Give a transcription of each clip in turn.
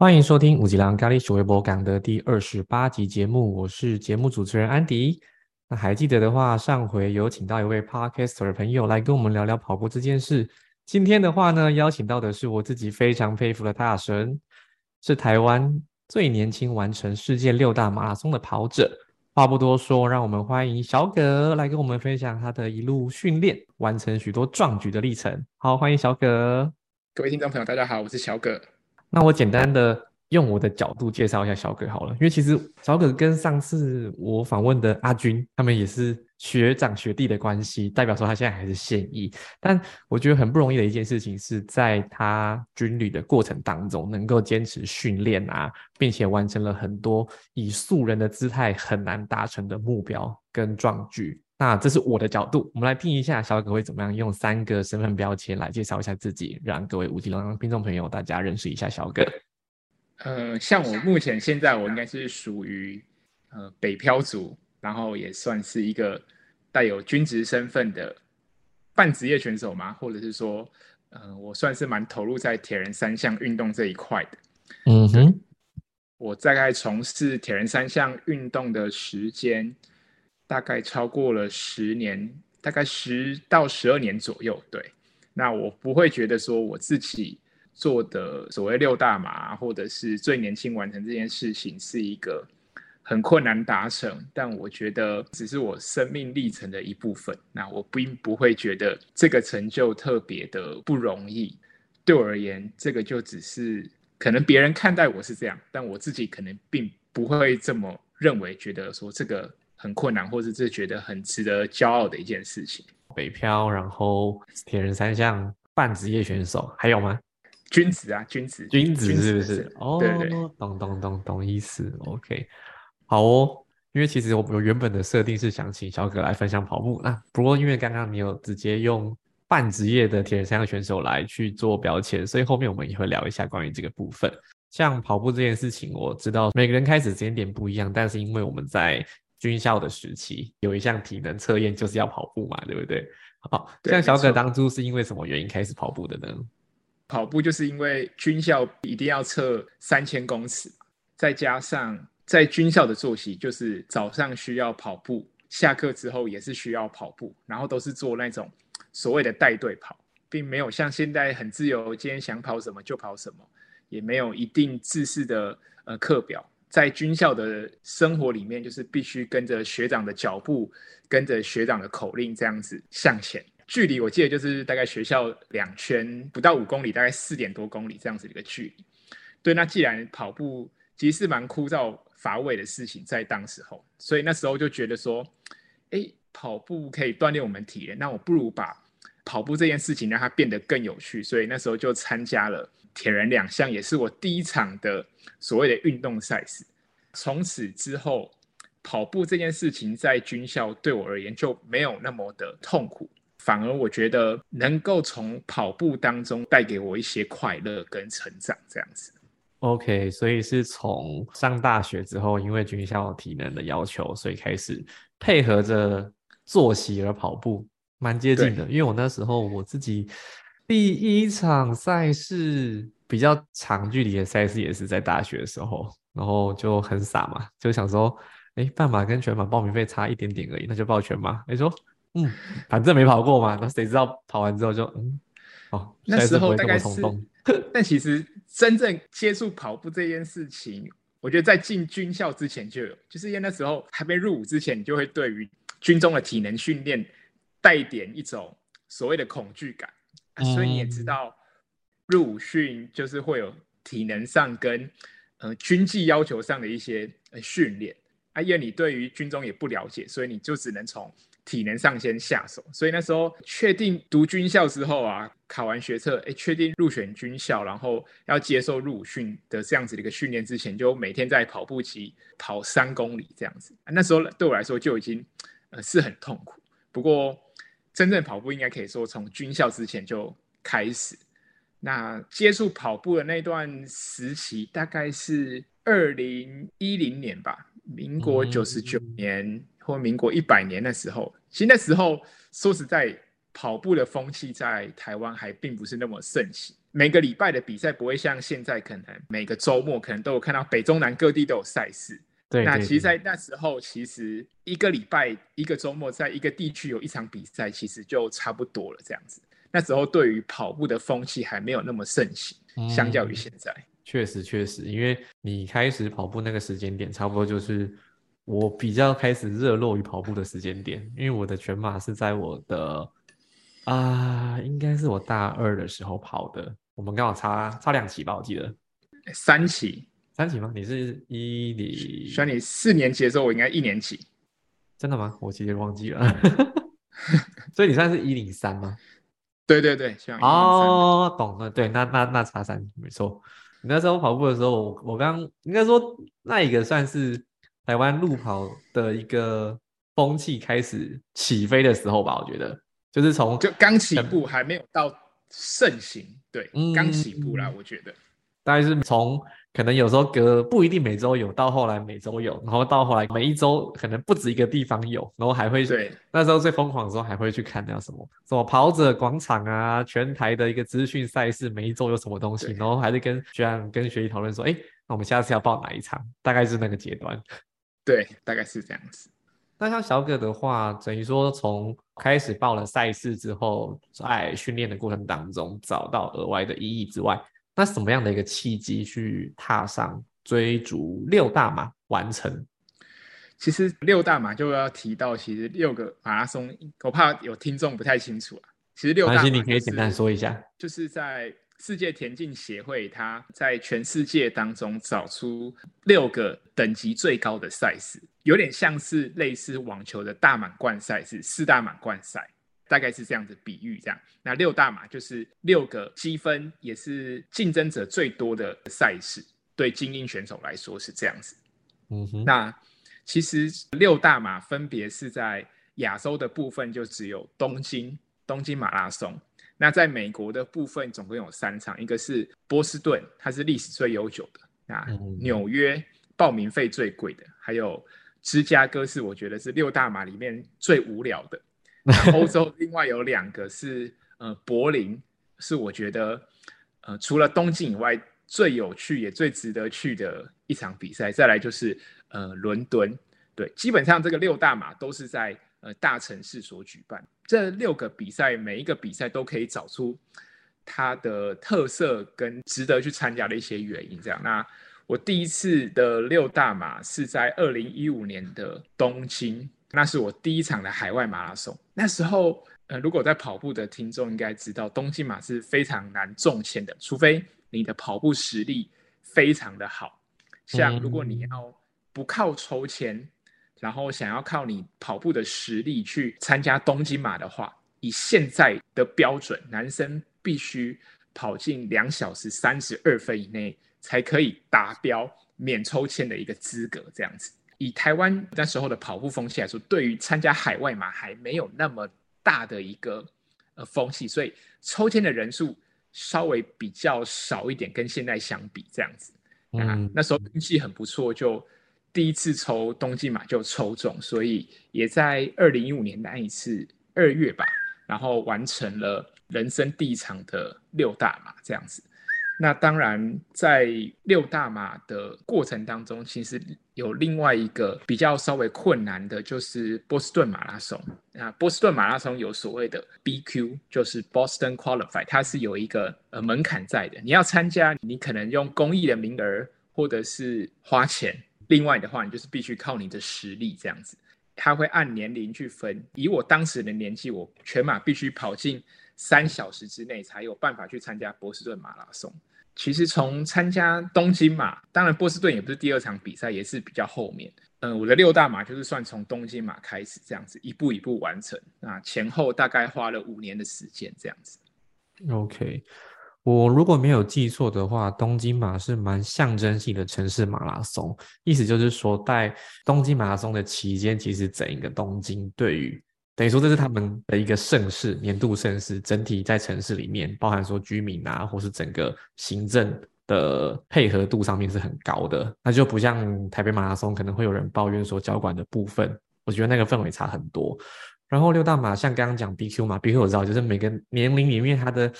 欢迎收听五吉郎咖喱微博港的第二十八集节目，我是节目主持人安迪。那还记得的话，上回有请到一位 podcaster 朋友来跟我们聊聊跑步这件事。今天的话呢，邀请到的是我自己非常佩服的大神，是台湾最年轻完成世界六大马拉松的跑者。话不多说，让我们欢迎小葛来跟我们分享他的一路训练，完成许多壮举的历程。好，欢迎小葛。各位听众朋友，大家好，我是小葛。那我简单的用我的角度介绍一下小葛好了，因为其实小葛跟上次我访问的阿军他们也是学长学弟的关系，代表说他现在还是现役。但我觉得很不容易的一件事情是在他军旅的过程当中，能够坚持训练啊，并且完成了很多以素人的姿态很难达成的目标跟壮举。那这是我的角度，我们来听一下小葛会怎么样用三个身份标签来介绍一下自己，让各位五级龙听众朋友大家认识一下小葛。呃，像我目前现在我应该是属于呃北漂族，然后也算是一个带有军职身份的半职业选手嘛，或者是说，呃，我算是蛮投入在铁人三项运动这一块的。嗯哼，我大概从事铁人三项运动的时间。大概超过了十年，大概十到十二年左右。对，那我不会觉得说我自己做的所谓六大马，或者是最年轻完成这件事情是一个很困难达成。但我觉得只是我生命历程的一部分。那我并不会觉得这个成就特别的不容易。对我而言，这个就只是可能别人看待我是这样，但我自己可能并不会这么认为，觉得说这个。很困难，或者是觉得很值得骄傲的一件事情。北漂，然后铁人三项半职业选手，还有吗？君子啊，君子，君子是不是？哦，对对，懂懂懂懂意思。OK，好哦。因为其实我我原本的设定是想请小葛来分享跑步，那不过因为刚刚你有直接用半职业的铁人三项选手来去做标签，所以后面我们也会聊一下关于这个部分。像跑步这件事情，我知道每个人开始时间点不一样，但是因为我们在军校的时期有一项体能测验，就是要跑步嘛，对不对？好，像小可当初是因为什么原因开始跑步的呢？跑步就是因为军校一定要测三千公尺，再加上在军校的作息就是早上需要跑步，下课之后也是需要跑步，然后都是做那种所谓的带队跑，并没有像现在很自由，今天想跑什么就跑什么，也没有一定制式的呃课表。在军校的生活里面，就是必须跟着学长的脚步，跟着学长的口令这样子向前。距离我记得就是大概学校两圈不到五公里，大概四点多公里这样子的一个距离。对，那既然跑步其实是蛮枯燥乏味的事情，在当时候，所以那时候就觉得说，哎，跑步可以锻炼我们体能，那我不如把跑步这件事情让它变得更有趣。所以那时候就参加了。铁人两项也是我第一场的所谓的运动赛事。从此之后，跑步这件事情在军校对我而言就没有那么的痛苦，反而我觉得能够从跑步当中带给我一些快乐跟成长，这样子。OK，所以是从上大学之后，因为军校体能的要求，所以开始配合着作息而跑步，蛮接近的。因为我那时候我自己。第一场赛事比较长距离的赛事也是在大学的时候，然后就很傻嘛，就想说，哎，半马跟全马报名费差一点点而已，那就报全马。你说，嗯，反正没跑过嘛，那谁知道跑完之后就，嗯，哦，那时候大概是，但其实真正接触跑步这件事情，我觉得在进军校之前就有，就是因为那时候还没入伍之前，你就会对于军中的体能训练带点一种所谓的恐惧感。所以你也知道，入伍训就是会有体能上跟呃军纪要求上的一些训练啊，因为你对于军中也不了解，所以你就只能从体能上先下手。所以那时候确定读军校之后啊，考完学测，哎，确定入选军校，然后要接受入伍训的这样子的一个训练之前，就每天在跑步机跑三公里这样子。那时候对我来说就已经呃是很痛苦，不过。真正跑步应该可以说从军校之前就开始。那接触跑步的那段时期，大概是二零一零年吧，民国九十九年或民国一百年的时候。其实那时候说实在，跑步的风气在台湾还并不是那么盛行。每个礼拜的比赛不会像现在，可能每个周末可能都有看到北中南各地都有赛事。对，那其实，在那时候，其实一个礼拜、一个周末，在一个地区有一场比赛，其实就差不多了。这样子，那时候对于跑步的风气还没有那么盛行，相较于现在。确实，确实，因为你开始跑步那个时间点，差不多就是我比较开始热络于跑步的时间点。因为我的全马是在我的啊，应该是我大二的时候跑的。我们刚好差差两期吧，我记得三期。三级吗？你是一零？算你四年级的时候，我应该一年级。真的吗？我其实忘记了。所以你算是一零三吗？对对对，哦，懂了。对，那那那差三，没错。你那时候跑步的时候，我我刚应该说那一个算是台湾路跑的一个风气开始起飞的时候吧？我觉得就是从就刚起步，还没有到盛行。对，刚起步啦，我觉得。大概是从可能有时候隔不一定每周有，到后来每周有，然后到后来每一周可能不止一个地方有，然后还会对那时候最疯狂的时候还会去看那什么什么跑者广场啊，全台的一个资讯赛事，每一周有什么东西，然后还是跟学长跟学弟讨论说，哎，那我们下次要报哪一场？大概是那个阶段。对，大概是这样子。那像小葛的话，等于说从开始报了赛事之后，在训练的过程当中找到额外的意义之外。那什么样的一个契机去踏上追逐六大马完成？其实六大马就要提到，其实六个马拉松，我怕有听众不太清楚啊。其实六大马，你可以简单说一下，就是在世界田径协会，它在全世界当中找出六个等级最高的赛事，有点像是类似网球的大满贯赛事，四大满贯赛。大概是这样子比喻，这样。那六大马就是六个积分，也是竞争者最多的赛事，对精英选手来说是这样子。嗯哼。那其实六大马分别是在亚洲的部分就只有东京，东京马拉松。那在美国的部分总共有三场，一个是波士顿，它是历史最悠久的。那纽约报名费最贵的，还有芝加哥是我觉得是六大马里面最无聊的。欧洲另外有两个是，呃，柏林是我觉得，呃，除了东京以外最有趣也最值得去的一场比赛。再来就是，呃，伦敦。对，基本上这个六大马都是在呃大城市所举办。这六个比赛每一个比赛都可以找出它的特色跟值得去参加的一些原因。这样，那我第一次的六大马是在二零一五年的东京。那是我第一场的海外马拉松。那时候，呃，如果在跑步的听众应该知道，东京马是非常难中签的，除非你的跑步实力非常的好。像如果你要不靠抽签，然后想要靠你跑步的实力去参加东京马的话，以现在的标准，男生必须跑进两小时三十二分以内，才可以达标免抽签的一个资格，这样子。以台湾那时候的跑步风气来说，对于参加海外马还没有那么大的一个呃风气，所以抽签的人数稍微比较少一点，跟现在相比这样子。嗯，那时候运气很不错，就第一次抽冬季马就抽中，所以也在二零一五年那一次二月吧，然后完成了人生第一场的六大马这样子。那当然，在六大马的过程当中，其实有另外一个比较稍微困难的，就是波士顿马拉松。那波士顿马拉松有所谓的 BQ，就是 Boston Qualify，它是有一个呃门槛在的。你要参加，你可能用公益的名额，或者是花钱。另外的话，你就是必须靠你的实力这样子。它会按年龄去分。以我当时的年纪，我全马必须跑进三小时之内，才有办法去参加波士顿马拉松。其实从参加东京马，当然波士顿也不是第二场比赛，也是比较后面。嗯，我的六大马就是算从东京马开始这样子一步一步完成，那前后大概花了五年的时间这样子。OK，我如果没有记错的话，东京马是蛮象征性的城市马拉松，意思就是说在东京马拉松的期间，其实整一个东京对于等于说这是他们的一个盛事，年度盛事，整体在城市里面，包含说居民啊，或是整个行政的配合度上面是很高的。那就不像台北马拉松，可能会有人抱怨说交管的部分，我觉得那个氛围差很多。然后六大马像刚刚讲 BQ 嘛，BQ 我知道，就是每个年龄里面它的，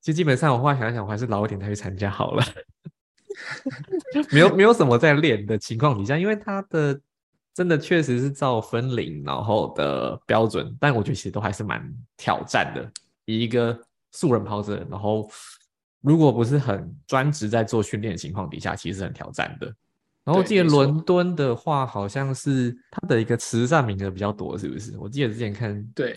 就基本上我后来想一想，我还是老一点再去参加好了。没有没有什么在练的情况底下，因为它的真的确实是照分龄然后的标准，但我觉得其实都还是蛮挑战的。以一个素人跑者，然后如果不是很专职在做训练的情况底下，其实很挑战的。然后我记得伦敦的话，好像是它的一个慈善名额比较多，是不是？我记得之前看对，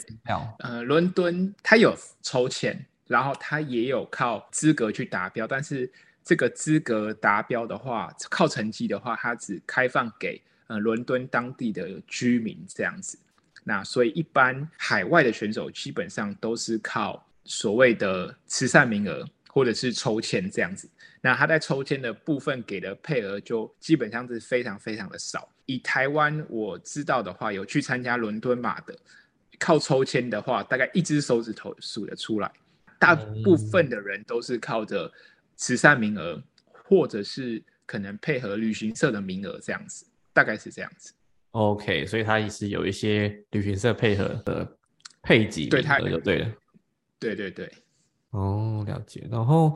呃，伦敦它有抽签，然后它也有靠资格去达标，但是这个资格达标的话，靠成绩的话，它只开放给呃伦敦当地的居民这样子。那所以一般海外的选手基本上都是靠所谓的慈善名额或者是抽签这样子。那他在抽签的部分给的配额就基本上是非常非常的少。以台湾我知道的话，有去参加伦敦马的，靠抽签的话，大概一只手指头数得出来。大部分的人都是靠着慈善名额，或者是可能配合旅行社的名额这样子，大概是这样子。OK，所以它也是有一些旅行社配合的配给对它就对了。对对对。哦，了解。然后。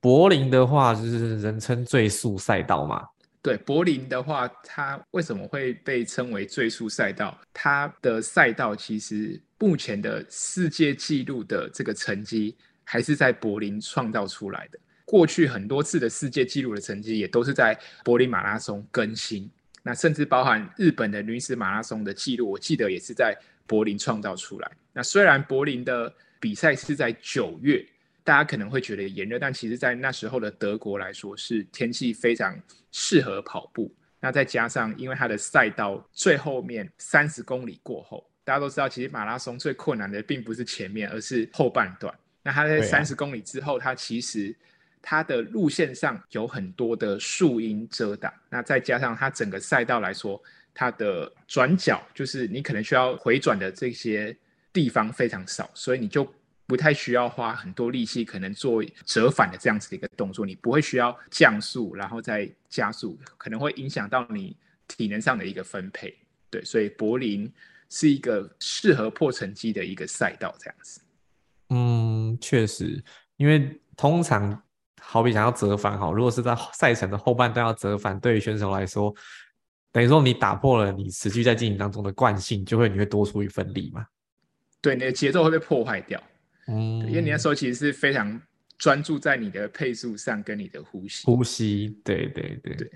柏林的话，就是人称最速赛道嘛。对，柏林的话，它为什么会被称为最速赛道？它的赛道其实目前的世界纪录的这个成绩，还是在柏林创造出来的。过去很多次的世界纪录的成绩，也都是在柏林马拉松更新。那甚至包含日本的女子马拉松的记录，我记得也是在柏林创造出来。那虽然柏林的比赛是在九月。大家可能会觉得炎热，但其实，在那时候的德国来说，是天气非常适合跑步。那再加上，因为它的赛道最后面三十公里过后，大家都知道，其实马拉松最困难的并不是前面，而是后半段。那它在三十公里之后，它其实它的路线上有很多的树荫遮挡。那再加上它整个赛道来说，它的转角就是你可能需要回转的这些地方非常少，所以你就。不太需要花很多力气，可能做折返的这样子的一个动作，你不会需要降速，然后再加速，可能会影响到你体能上的一个分配。对，所以柏林是一个适合破成绩的一个赛道，这样子。嗯，确实，因为通常好比想要折返，好，如果是在赛程的后半段要折返，对于选手来说，等于说你打破了你持续在进行当中的惯性，就会你会多出一份力嘛？对，你的节奏会被破坏掉。嗯，因为你那时候其实是非常专注在你的配速上跟你的呼吸。呼吸，对对对对。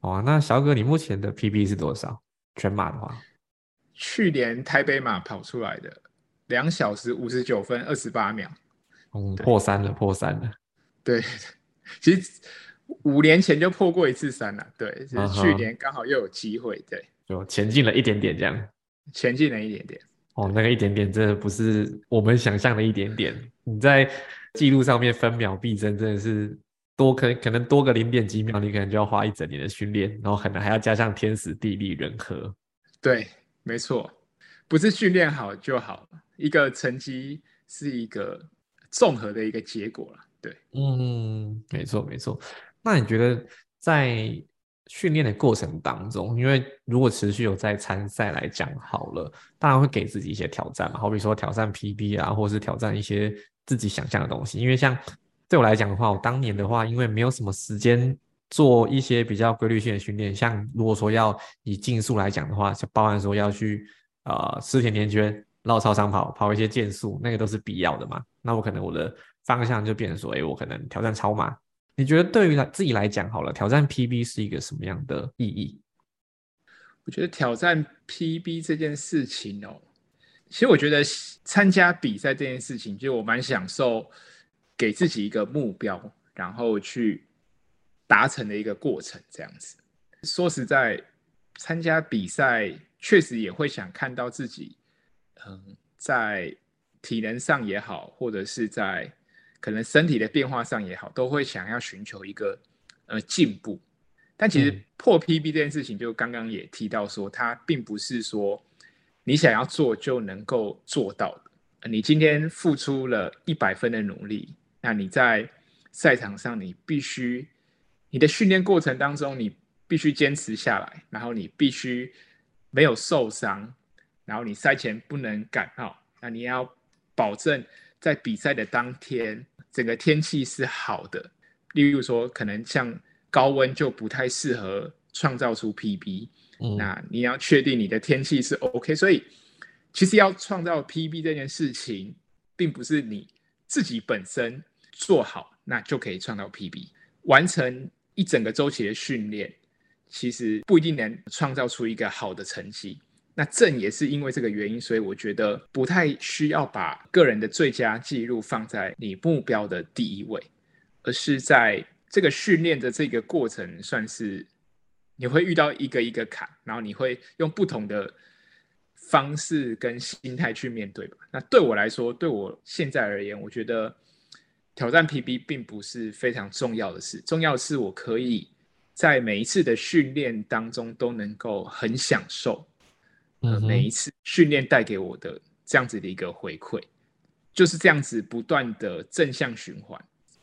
哦，那小哥，你目前的 PB 是多少？全马的话，去年台北马跑出来的两小时五十九分二十八秒。嗯，破三了，破三了。对，其实五年前就破过一次三了。对，是去年刚好又有机会，对，就前进了一点点这样。前进了一点点。哦，那个一点点真的不是我们想象的一点点。你在记录上面分秒必争，真的是多可可能多个零点几秒，你可能就要花一整年的训练，然后可能还要加上天时地利人和。对，没错，不是训练好就好，一个成绩是一个综合的一个结果了。对，嗯，没错没错。那你觉得在？训练的过程当中，因为如果持续有在参赛来讲好了，当然会给自己一些挑战嘛，好比说挑战 PB 啊，或是挑战一些自己想象的东西。因为像对我来讲的话，我当年的话，因为没有什么时间做一些比较规律性的训练，像如果说要以竞速来讲的话，就包含说要去呃吃甜甜圈、绕操场跑、跑一些健速，那个都是必要的嘛。那我可能我的方向就变成说，哎，我可能挑战超马。你觉得对于来自己来讲，好了，挑战 PB 是一个什么样的意义？我觉得挑战 PB 这件事情哦，其实我觉得参加比赛这件事情，就我蛮享受给自己一个目标，然后去达成的一个过程。这样子，说实在，参加比赛确实也会想看到自己，嗯，在体能上也好，或者是在。可能身体的变化上也好，都会想要寻求一个呃进步。但其实破 PB 这件事情，就刚刚也提到说，它并不是说你想要做就能够做到的。你今天付出了一百分的努力，那你在赛场上，你必须你的训练过程当中，你必须坚持下来，然后你必须没有受伤，然后你赛前不能感冒，那你要保证在比赛的当天整个天气是好的。例如说，可能像高温就不太适合创造出 PB，那你要确定你的天气是 OK。所以，其实要创造 PB 这件事情，并不是你自己本身做好那就可以创造 PB。完成一整个周期的训练，其实不一定能创造出一个好的成绩。那正也是因为这个原因，所以我觉得不太需要把个人的最佳记录放在你目标的第一位。而是在这个训练的这个过程，算是你会遇到一个一个坎，然后你会用不同的方式跟心态去面对吧。那对我来说，对我现在而言，我觉得挑战 PB 并不是非常重要的事，重要是我可以在每一次的训练当中都能够很享受，呃，每一次训练带给我的这样子的一个回馈，就是这样子不断的正向循环。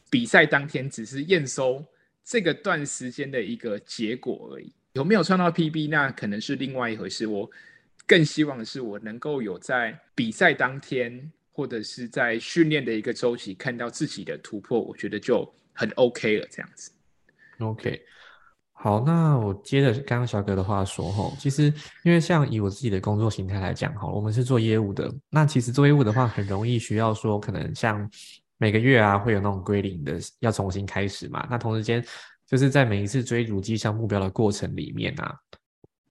比赛当天只是验收这个段时间的一个结果而已，有没有创造 PB 那可能是另外一回事。我更希望的是我能够有在比赛当天或者是在训练的一个周期看到自己的突破，我觉得就很 OK 了。这样子，OK，好，那我接着刚刚小哥的话说吼，其实因为像以我自己的工作形态来讲哈，我们是做业务的，那其实做业务的话很容易需要说可能像。每个月啊，会有那种归零的，要重新开始嘛。那同时间，就是在每一次追逐绩效目标的过程里面啊，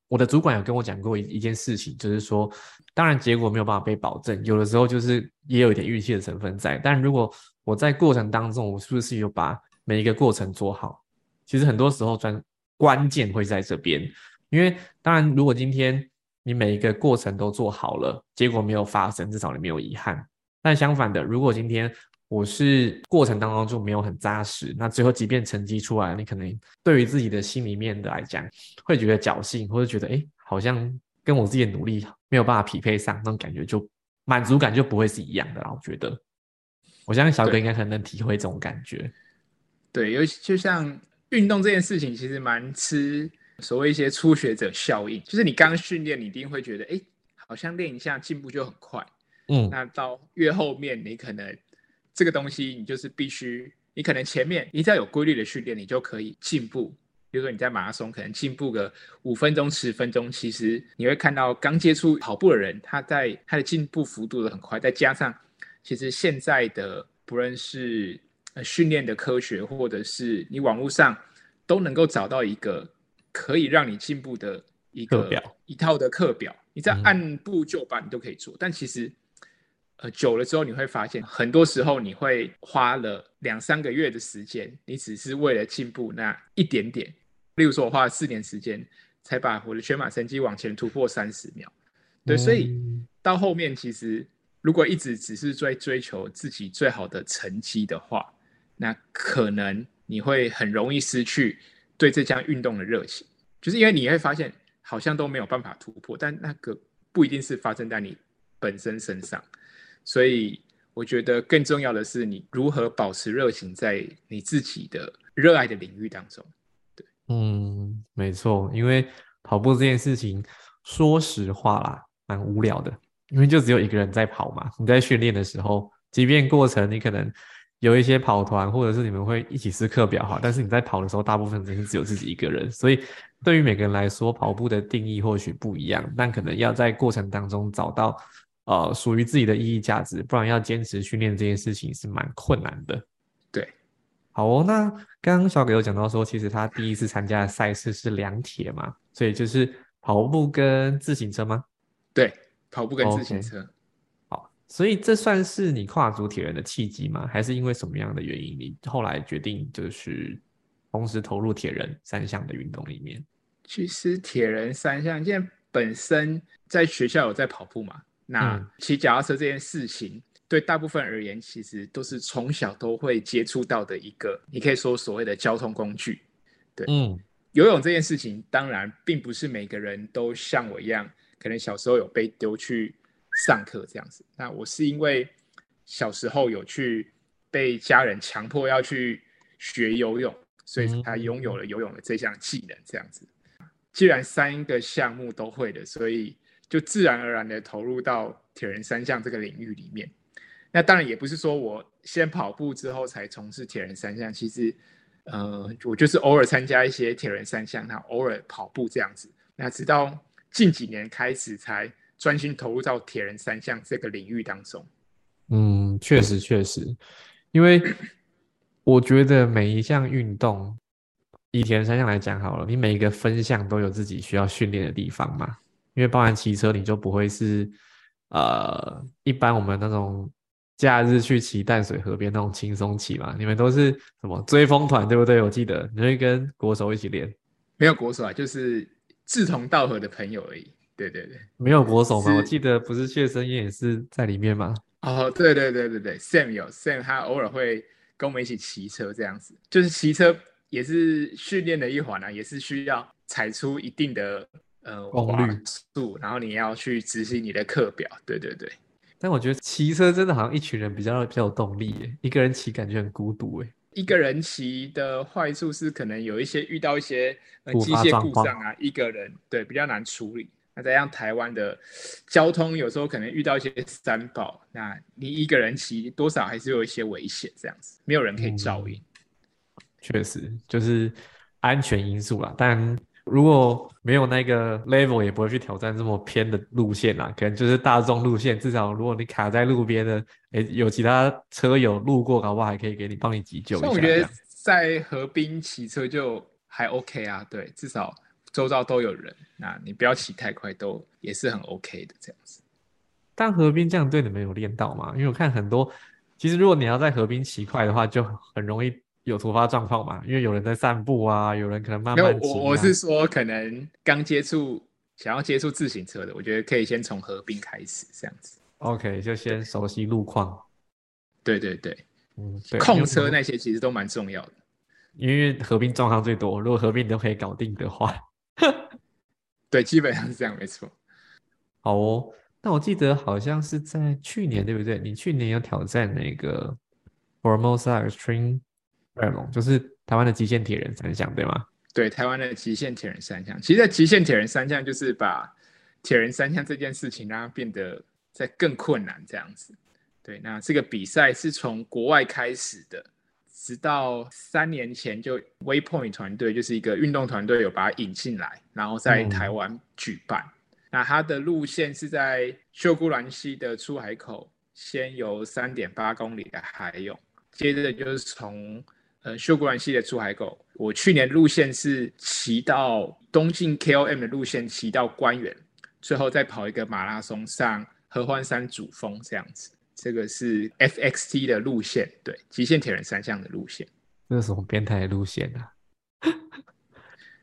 我的主管有跟我讲过一一件事情，就是说，当然结果没有办法被保证，有的时候就是也有一点运气的成分在。但如果我在过程当中，我是不是有把每一个过程做好？其实很多时候专关键会在这边，因为当然，如果今天你每一个过程都做好了，结果没有发生，至少你没有遗憾。但相反的，如果今天我是过程当中就没有很扎实，那最后即便成绩出来，你可能对于自己的心里面的来讲，会觉得侥幸，或者觉得哎，好像跟我自己的努力没有办法匹配上，那种感觉就满足感就不会是一样的啦。我觉得，我相信小哥应该很能体会这种感觉。对，尤其就像运动这件事情，其实蛮吃所谓一些初学者效应，就是你刚训练，你一定会觉得哎，好像练一下进步就很快，嗯，那到越后面你可能。这个东西你就是必须，你可能前面你只要有规律的训练，你就可以进步。比如说你在马拉松可能进步个五分钟、十分钟，其实你会看到刚接触跑步的人，他在他的进步幅度的很快。再加上其实现在的不论是训练的科学，或者是你网络上都能够找到一个可以让你进步的一个一套的课表，你在按部就班你都可以做。但其实。呃，久了之后你会发现，很多时候你会花了两三个月的时间，你只是为了进步那一点点。例如说，我花了四年时间才把我的全马成绩往前突破三十秒。对，所以到后面其实如果一直只是追追求自己最好的成绩的话，那可能你会很容易失去对这项运动的热情，就是因为你会发现好像都没有办法突破，但那个不一定是发生在你本身身上。所以我觉得更重要的是，你如何保持热情在你自己的热爱的领域当中。对，嗯，没错，因为跑步这件事情，说实话啦，蛮无聊的，因为就只有一个人在跑嘛。你在训练的时候，即便过程你可能有一些跑团，或者是你们会一起撕课表哈，但是你在跑的时候，大部分真是只有自己一个人。所以对于每个人来说，跑步的定义或许不一样，但可能要在过程当中找到。呃，属于自己的意义价值，不然要坚持训练这件事情是蛮困难的。对，好哦。那刚刚小给有讲到说，其实他第一次参加的赛事是两铁嘛，所以就是跑步跟自行车吗？对，跑步跟自行车。好，所以这算是你跨足铁人的契机吗？还是因为什么样的原因，你后来决定就是同时投入铁人三项的运动里面？其实铁人三项，现在本身在学校有在跑步嘛。那骑脚踏车这件事情，对大部分而言，其实都是从小都会接触到的一个，你可以说所谓的交通工具。对，嗯，游泳这件事情，当然并不是每个人都像我一样，可能小时候有被丢去上课这样子。那我是因为小时候有去被家人强迫要去学游泳，所以才拥有了游泳的这项技能。这样子，既然三个项目都会的，所以。就自然而然的投入到铁人三项这个领域里面。那当然也不是说我先跑步之后才从事铁人三项，其实，呃，我就是偶尔参加一些铁人三项，那偶尔跑步这样子。那直到近几年开始才专心投入到铁人三项这个领域当中。嗯，确实确实，因为我觉得每一项运动，以铁人三项来讲好了，你每一个分项都有自己需要训练的地方嘛。因为包含骑车，你就不会是呃一般我们那种。假日去骑淡水河边那种轻松骑嘛？你们都是什么追风团对不对？我记得你会跟国手一起练，没有国手啊，就是志同道合的朋友而已。对对对，没有国手吗？我记得不是谢生燕也是在里面吗？哦，对对对对对，Sam 有 Sam，他偶尔会跟我们一起骑车这样子，就是骑车也是训练的一环啊，也是需要踩出一定的呃功率度，然后你要去执行你的课表。对对对。但我觉得骑车真的好像一群人比较比较有动力耶，一个人骑感觉很孤独哎。一个人骑的坏处是可能有一些遇到一些呃机械故障啊，一个人对比较难处理。那再像台湾的交通，有时候可能遇到一些三宝，那你一个人骑多少还是有一些危险，这样子没有人可以照应。确实就是安全因素啦，但。如果没有那个 level，也不会去挑战这么偏的路线啦。可能就是大众路线，至少如果你卡在路边的，哎，有其他车友路过，搞不好还可以给你帮你急救一下。我觉得在河滨骑车就还 OK 啊，对，至少周遭都有人，那你不要骑太快，都也是很 OK 的这样子。但河滨这样对你们有练到吗？因为我看很多，其实如果你要在河边骑快的话，就很容易。有突发状况嘛？因为有人在散步啊，有人可能慢慢骑。我我是说，可能刚接触、想要接触自行车的，我觉得可以先从河滨开始这样子。OK，就先熟悉路况。对对对，嗯，对控车那些其实都蛮重要的。因为河滨状况最多，如果河滨都可以搞定的话，对，基本上是这样，没错。好哦，那我记得好像是在去年，对不对？你去年有挑战那个 Formosa Extreme。就是台湾的极限铁人三项，对吗？对，台湾的极限铁人三项，其实在极限铁人三项就是把铁人三项这件事情让它变得在更困难这样子。对，那这个比赛是从国外开始的，直到三年前就 Waypoint 团队就是一个运动团队有把它引进来，然后在台湾举办。那它的路线是在秀姑兰溪的出海口，先游三点八公里的海泳，接着就是从呃，秀姑兰溪的出海口，我去年路线是骑到东进 KOM 的路线，骑到关原，最后再跑一个马拉松上合欢山主峰这样子。这个是 FXT 的路线，对，极限铁人三项的路线。这是什么变态的路线啊？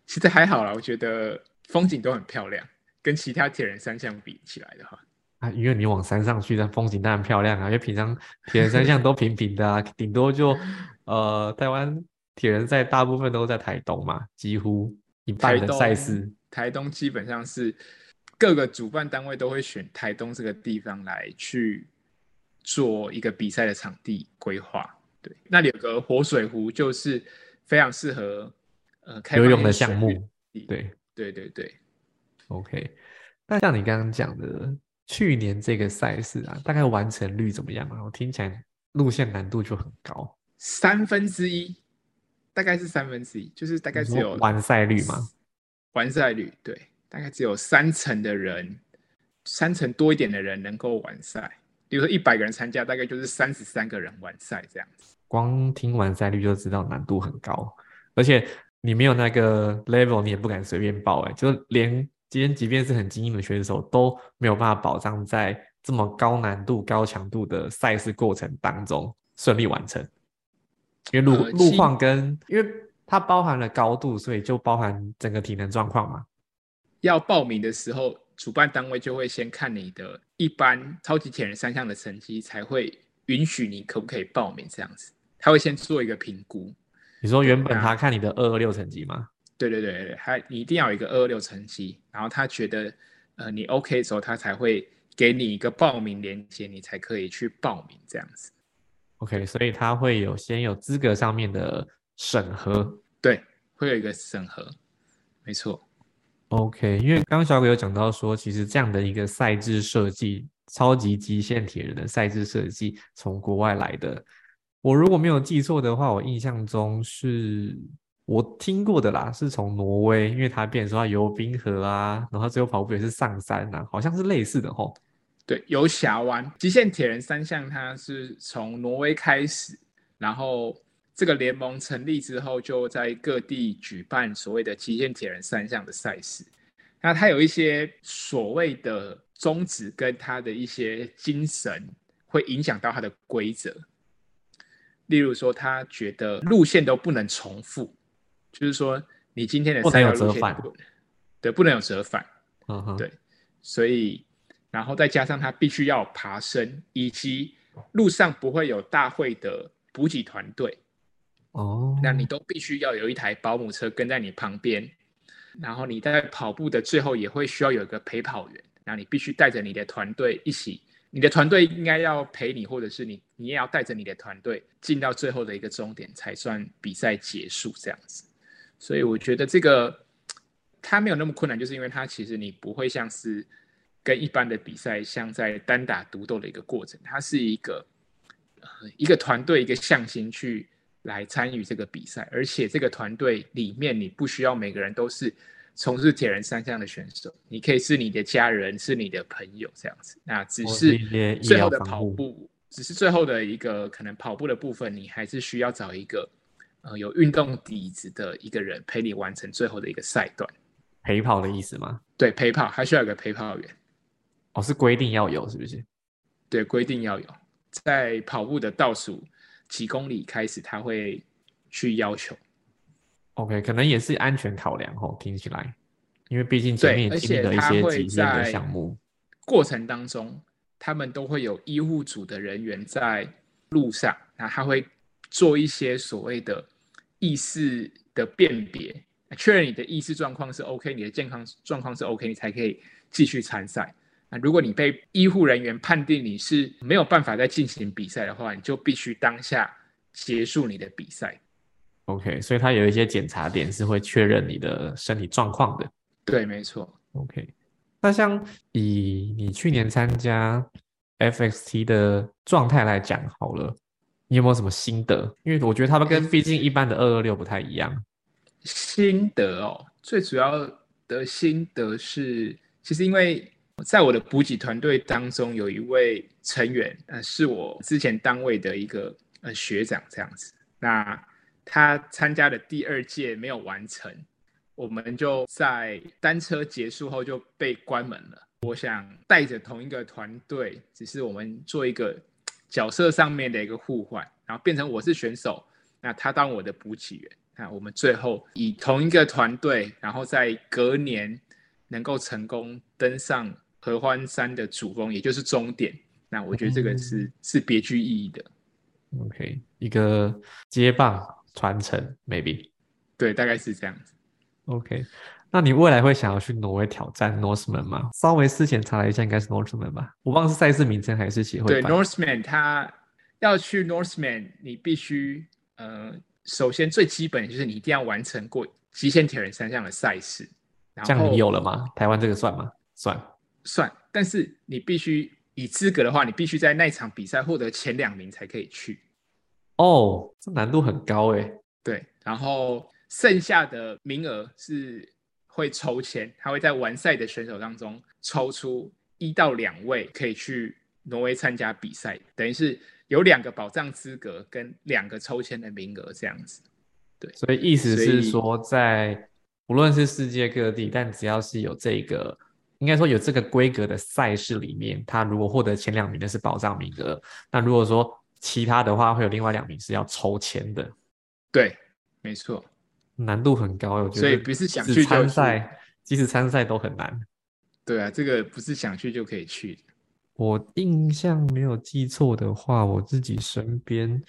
其实还好啦，我觉得风景都很漂亮，跟其他铁人三项比起来的话。啊，因为你往山上去，那风景当然漂亮啊。因为平常铁人三项都平平的啊，顶多就呃，台湾铁人赛大部分都在台东嘛，几乎一半的赛事。台东基本上是各个主办单位都会选台东这个地方来去做一个比赛的场地规划。对，那里有个活水湖，就是非常适合呃游泳的项目。对，对对对。OK，那像你刚刚讲的。去年这个赛事啊，大概完成率怎么样啊？我听起来路线难度就很高，三分之一，大概是三分之一，就是大概只有完赛率吗？完赛率对，大概只有三成的人，三成多一点的人能够完赛。比如说一百个人参加，大概就是三十三个人完赛这样子。光听完赛率就知道难度很高，而且你没有那个 level，你也不敢随便报哎，就连。今天即便是很精英的选手都没有办法保障在这么高难度、高强度的赛事过程当中顺利完成，因为路路况跟因为它包含了高度，所以就包含整个体能状况嘛。要报名的时候，主办单位就会先看你的一般超级铁人三项的成绩，才会允许你可不可以报名这样子。他会先做一个评估。你说原本他看你的二二六成绩吗？对对对对，他你一定要有一个二二六成绩，然后他觉得呃你 OK 的时候，他才会给你一个报名链接，你才可以去报名这样子。OK，所以他会有先有资格上面的审核，对，会有一个审核，没错。OK，因为刚小鬼有讲到说，其实这样的一个赛制设计，超级极限铁人的赛制设计从国外来的。我如果没有记错的话，我印象中是我听过的啦，是从挪威，因为他变说他游冰河啊，然后最后跑步也是上山啊，好像是类似的吼。对，游峡湾极限铁人三项，它是从挪威开始，然后。这个联盟成立之后，就在各地举办所谓的极限铁人三项的赛事。那它有一些所谓的宗旨跟它的一些精神，会影响到它的规则。例如说，他觉得路线都不能重复，就是说你今天的赛道路线对不能有折返。嗯哼，对，所以然后再加上他必须要爬升，以及路上不会有大会的补给团队。哦，那你都必须要有一台保姆车跟在你旁边，然后你在跑步的最后也会需要有一个陪跑员，那你必须带着你的团队一起，你的团队应该要陪你，或者是你你也要带着你的团队进到最后的一个终点才算比赛结束这样子。所以我觉得这个它没有那么困难，就是因为它其实你不会像是跟一般的比赛像在单打独斗的一个过程，它是一个一个团队一个向心去。来参与这个比赛，而且这个团队里面，你不需要每个人都是从事铁人三项的选手，你可以是你的家人，是你的朋友这样子。那只是最后的跑步，只是最后的一个可能跑步的部分，你还是需要找一个呃有运动底子的一个人陪你完成最后的一个赛段。陪跑的意思吗？对，陪跑还需要有个陪跑员。哦，是规定要有，是不是？对，规定要有，在跑步的倒数。几公里开始，他会去要求。OK，可能也是安全考量哦，听起来，因为毕竟前面经历了一些极限的项目，过程当中他们都会有医护组的人员在路上，那他会做一些所谓的意识的辨别，确认你的意识状况是 OK，你的健康状况是 OK，你才可以继续参赛。那如果你被医护人员判定你是没有办法再进行比赛的话，你就必须当下结束你的比赛。OK，所以他有一些检查点是会确认你的身体状况的。对，没错。OK，那像以你去年参加 FXT 的状态来讲好了，你有没有什么心得？因为我觉得他们跟毕竟一般的二二六不太一样。心得哦，最主要的心得是，其实因为。在我的补给团队当中，有一位成员，呃，是我之前单位的一个呃学长这样子。那他参加的第二届没有完成，我们就在单车结束后就被关门了。我想带着同一个团队，只是我们做一个角色上面的一个互换，然后变成我是选手，那他当我的补给员。那我们最后以同一个团队，然后在隔年能够成功登上。合欢山的主峰，也就是终点。那我觉得这个是是别具意义的。OK，一个接棒传承，maybe。对，大概是这样子。OK，那你未来会想要去挪威挑战 Norseman 吗？稍微事前查了一下，应该是 Norseman 吧。我忘了是赛事名称还是协会。对，Norseman，他要去 Norseman，你必须呃，首先最基本的就是你一定要完成过极限铁人三项的赛事。这样你有了吗？台湾这个算吗？算。算，但是你必须以资格的话，你必须在那场比赛获得前两名才可以去。哦，这难度很高哎。对，然后剩下的名额是会抽签，他会在完赛的选手当中抽出一到两位可以去挪威参加比赛，等于是有两个保障资格跟两个抽签的名额这样子。对，所以意思是说，在无论是世界各地，但只要是有这个。应该说有这个规格的赛事里面，他如果获得前两名的是保障名额，那如果说其他的话，会有另外两名是要抽签的。对，没错，难度很高，我觉得。所以不是想去参赛，即使参赛都很难。对啊，这个不是想去就可以去。我印象没有记错的话，我自己身边，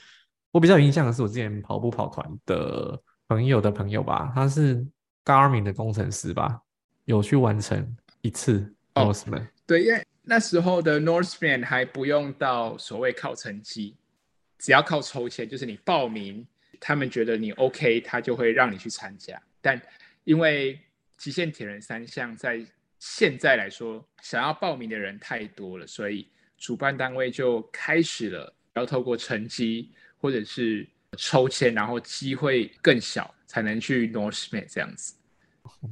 我比较有印象的是我之前跑步跑团的朋友的朋友吧，他是 Garmin 的工程师吧，有去完成。一次，Norseman 对，因为那时候的 Northman 还不用到所谓靠成绩，只要靠抽签，就是你报名，他们觉得你 OK，他就会让你去参加。但因为极限铁人三项在现在来说，想要报名的人太多了，所以主办单位就开始了要透过成绩或者是抽签，然后机会更小才能去 Northman 这样子。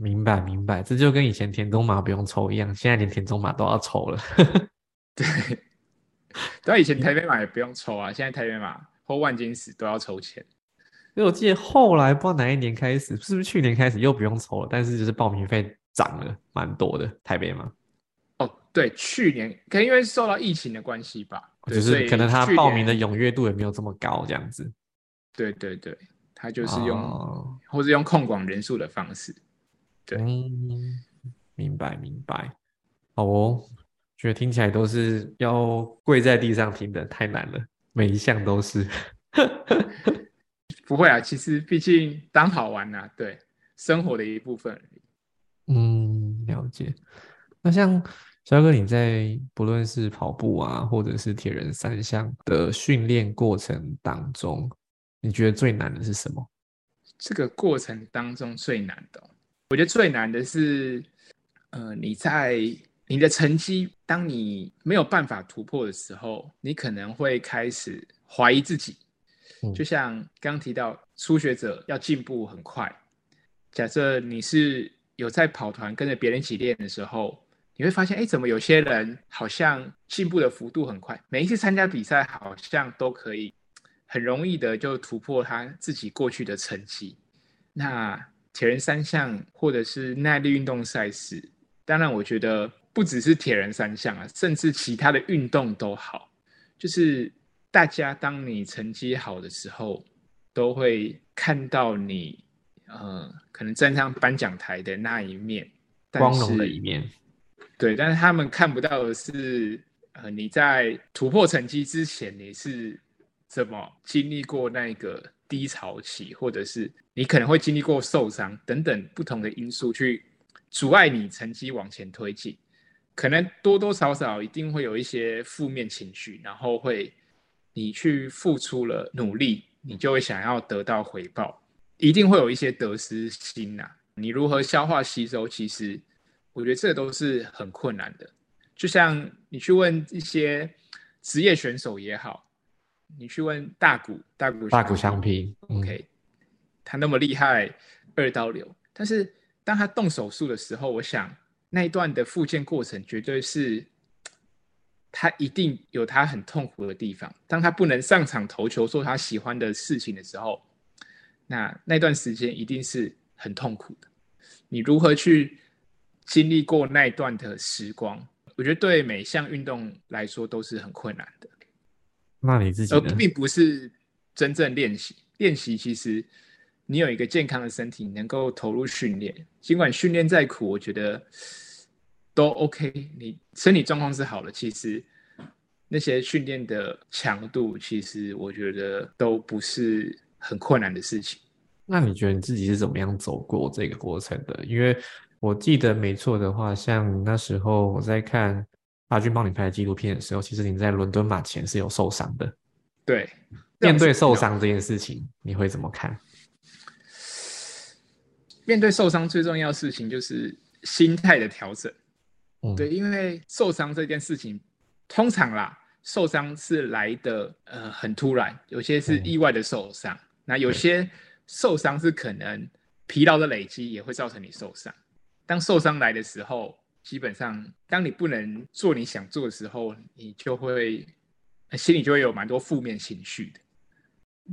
明白明白，这就跟以前田中马不用抽一样，现在连田中马都要抽了。对，对，以前台北马也不用抽啊，现在台北马或万金石都要抽签。因为我记得后来不知道哪一年开始，是不是去年开始又不用抽了？但是就是报名费涨了蛮多的，台北马。哦，对，去年可能因为受到疫情的关系吧，就是可能他报名的踊跃度也没有这么高，这样子。对对对，他就是用或者用控管人数的方式。对，明白明白。好哦，觉得听起来都是要跪在地上听的，太难了，每一项都是。不会啊，其实毕竟当好玩呐，对，生活的一部分。嗯，了解。那像肖哥，你在不论是跑步啊，或者是铁人三项的训练过程当中，你觉得最难的是什么？这个过程当中最难的，我觉得最难的是，呃，你在你的成绩，当你没有办法突破的时候，你可能会开始怀疑自己。就像刚提到，初学者要进步很快。假设你是有在跑团跟着别人一起练的时候，你会发现，哎，怎么有些人好像进步的幅度很快？每一次参加比赛，好像都可以很容易的就突破他自己过去的成绩。那铁人三项或者是耐力运动赛事，当然我觉得不只是铁人三项啊，甚至其他的运动都好，就是。大家当你成绩好的时候，都会看到你，呃，可能站上颁奖台的那一面，光荣的一面。对，但是他们看不到的是，呃，你在突破成绩之前，你是怎么经历过那个低潮期，或者是你可能会经历过受伤等等不同的因素去阻碍你成绩往前推进，可能多多少少一定会有一些负面情绪，然后会。你去付出了努力，你就会想要得到回报，一定会有一些得失心呐。你如何消化吸收？其实我觉得这都是很困难的。就像你去问一些职业选手也好，你去问大谷大谷大谷相平，OK，他那么厉害，二刀流，但是当他动手术的时候，我想那一段的复健过程绝对是。他一定有他很痛苦的地方。当他不能上场投球做他喜欢的事情的时候，那那段时间一定是很痛苦的。你如何去经历过那一段的时光？我觉得对每项运动来说都是很困难的。那你自己，而并不是真正练习。练习其实你有一个健康的身体，能够投入训练，尽管训练再苦，我觉得。都 OK，你身体状况是好了，其实那些训练的强度，其实我觉得都不是很困难的事情。那你觉得你自己是怎么样走过这个过程的？因为我记得没错的话，像那时候我在看阿军帮你拍纪录片的时候，其实你在伦敦马前是有受伤的。对，面对受伤这件事情，你会怎么看？面对受伤最重要的事情就是心态的调整。对，因为受伤这件事情，通常啦，受伤是来的呃很突然，有些是意外的受伤，那有些受伤是可能疲劳的累积也会造成你受伤。当受伤来的时候，基本上当你不能做你想做的时候，你就会心里就会有蛮多负面情绪的。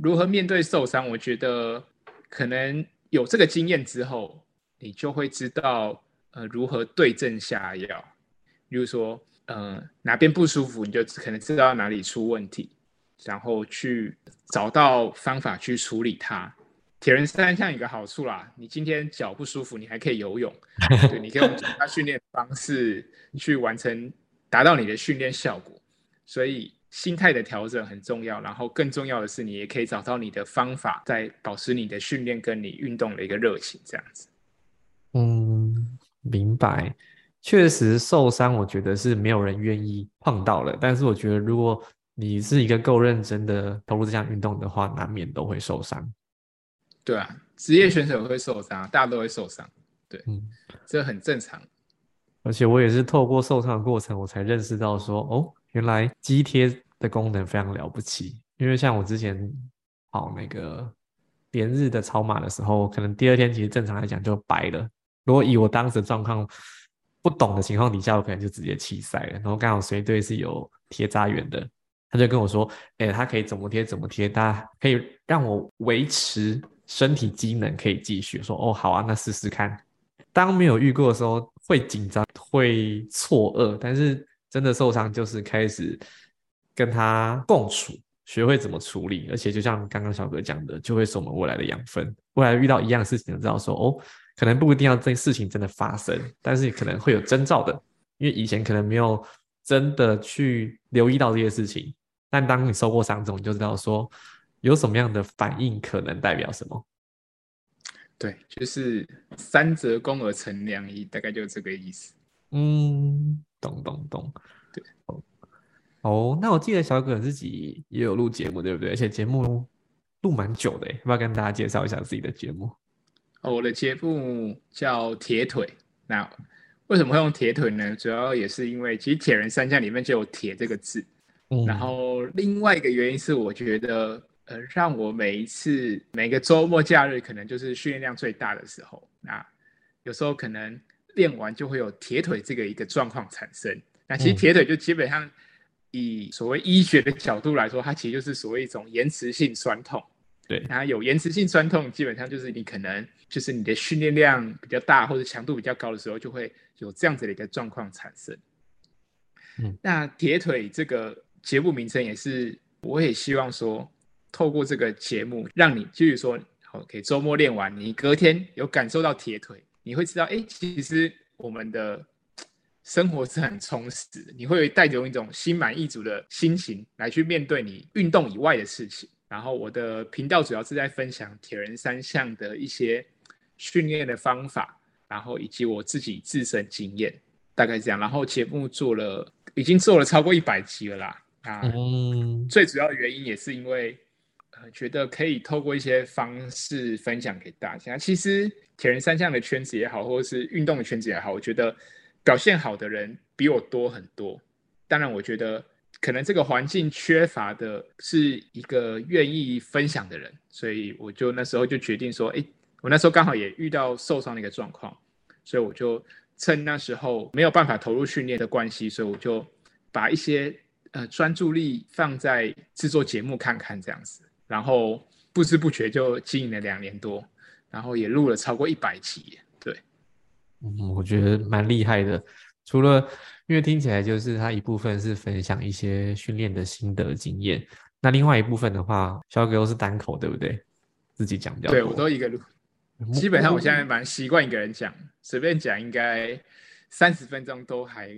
如何面对受伤？我觉得可能有这个经验之后，你就会知道。呃，如何对症下药？比如说，呃，哪边不舒服，你就可能知道哪里出问题，然后去找到方法去处理它。铁人三项有个好处啦，你今天脚不舒服，你还可以游泳，对，你可以用其他训练方式去完成，达到你的训练效果。所以心态的调整很重要，然后更重要的是，你也可以找到你的方法，在保持你的训练跟你运动的一个热情，这样子。嗯。明白，确实受伤，我觉得是没有人愿意碰到了。但是我觉得，如果你是一个够认真的投入这项运动的话，难免都会受伤。对啊，职业选手会受伤，大家都会受伤。对，嗯，这很正常。而且我也是透过受伤的过程，我才认识到说，哦，原来肌贴的功能非常了不起。因为像我之前跑那个连日的超马的时候，可能第二天其实正常来讲就白了。如果以我当时状况不懂的情况底下，我可能就直接弃赛了。然后刚好随队是有贴扎员的，他就跟我说，哎，他可以怎么贴怎么贴，他可以让我维持身体机能可以继续。说，哦，好啊，那试试看。当没有遇过的时候，会紧张，会错愕，但是真的受伤就是开始跟他共处，学会怎么处理，而且就像刚刚小哥讲的，就会是我们未来的养分。未来遇到一样事情，就知道说哦，可能不一定要这事情真的发生，但是可能会有征兆的，因为以前可能没有真的去留意到这些事情，但当你受过伤之后，你就知道说有什么样的反应可能代表什么。对，就是三折肱而成良医，大概就这个意思。嗯，懂懂懂。对，哦哦，那我记得小葛自己也有录节目，对不对？而且节目录蛮久的，要不要跟大家介绍一下自己的节目？哦，我的节目叫铁腿。那为什么会用铁腿呢？主要也是因为，其实铁人三项里面就有铁这个字。嗯，然后另外一个原因是，我觉得。呃，让我每一次每个周末假日，可能就是训练量最大的时候。那有时候可能练完就会有铁腿这个一个状况产生。那其实铁腿就基本上以所谓医学的角度来说，它其实就是所谓一种延迟性酸痛。对，它有延迟性酸痛，基本上就是你可能就是你的训练量比较大或者强度比较高的时候，就会有这样子的一个状况产生。嗯，那铁腿这个节目名称也是，我也希望说。透过这个节目，让你就是说，好，可以周末练完，你隔天有感受到铁腿，你会知道，哎，其实我们的生活是很充实的，你会带着一种心满意足的心情来去面对你运动以外的事情。然后我的频道主要是在分享铁人三项的一些训练的方法，然后以及我自己自身经验，大概这样。然后节目做了，已经做了超过一百集了啦。啊，嗯，最主要的原因也是因为。觉得可以透过一些方式分享给大家。其实铁人三项的圈子也好，或者是运动的圈子也好，我觉得表现好的人比我多很多。当然，我觉得可能这个环境缺乏的是一个愿意分享的人，所以我就那时候就决定说，哎，我那时候刚好也遇到受伤的一个状况，所以我就趁那时候没有办法投入训练的关系，所以我就把一些呃专注力放在制作节目看看这样子。然后不知不觉就经营了两年多，然后也录了超过一百集，对，嗯，我觉得蛮厉害的。除了因为听起来就是他一部分是分享一些训练的心得经验，那另外一部分的话，肖哥都是单口，对不对？自己讲比较对我都一个录，基本上我现在蛮习惯一个人讲，随便讲应该三十分钟都还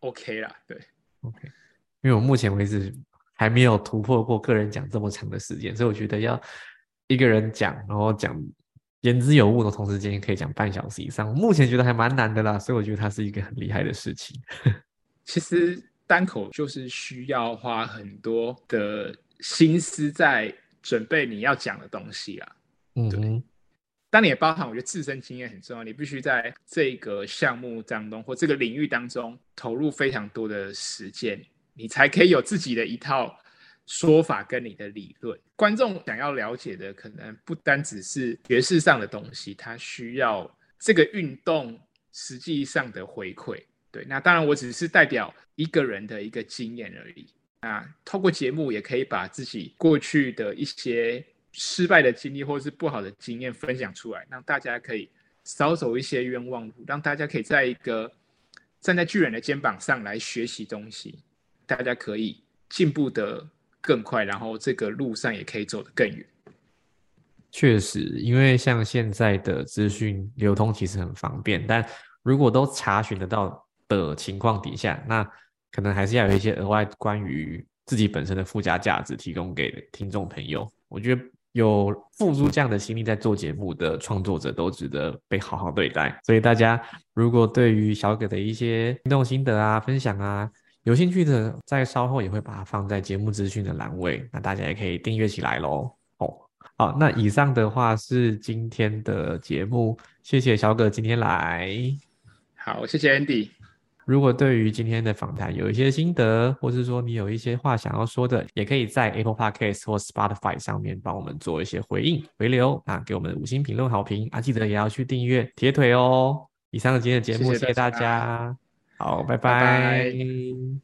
OK 啦，对，OK，因为我目前为止。还没有突破过个人讲这么长的时间，所以我觉得要一个人讲，然后讲言之有物的同时间可以讲半小时以上，目前觉得还蛮难的啦。所以我觉得它是一个很厉害的事情。其实单口就是需要花很多的心思在准备你要讲的东西啊。嗯，对。当你也包含，我觉得自身经验很重要，你必须在这个项目当中或这个领域当中投入非常多的时间。你才可以有自己的一套说法跟你的理论。观众想要了解的，可能不单只是学识上的东西，他需要这个运动实际上的回馈。对，那当然我只是代表一个人的一个经验而已。那透过节目，也可以把自己过去的一些失败的经历或者是不好的经验分享出来，让大家可以少走一些冤枉路，让大家可以在一个站在巨人的肩膀上来学习东西。大家可以进步的更快，然后这个路上也可以走得更远。确实，因为像现在的资讯流通其实很方便，但如果都查询得到的情况底下，那可能还是要有一些额外关于自己本身的附加价值提供给听众朋友。我觉得有付出这样的心力在做节目的创作者都值得被好好对待。所以大家如果对于小葛的一些运动心得啊、分享啊，有兴趣的，在稍后也会把它放在节目资讯的栏位，那大家也可以订阅起来喽。哦，好，那以上的话是今天的节目，谢谢小葛今天来，好，谢谢 Andy。如果对于今天的访谈有一些心得，或是说你有一些话想要说的，也可以在 Apple Podcast 或 Spotify 上面帮我们做一些回应回流啊，给我们五星评论好评啊，记得也要去订阅铁腿哦。以上的今天的节目，谢谢大家，好，拜拜。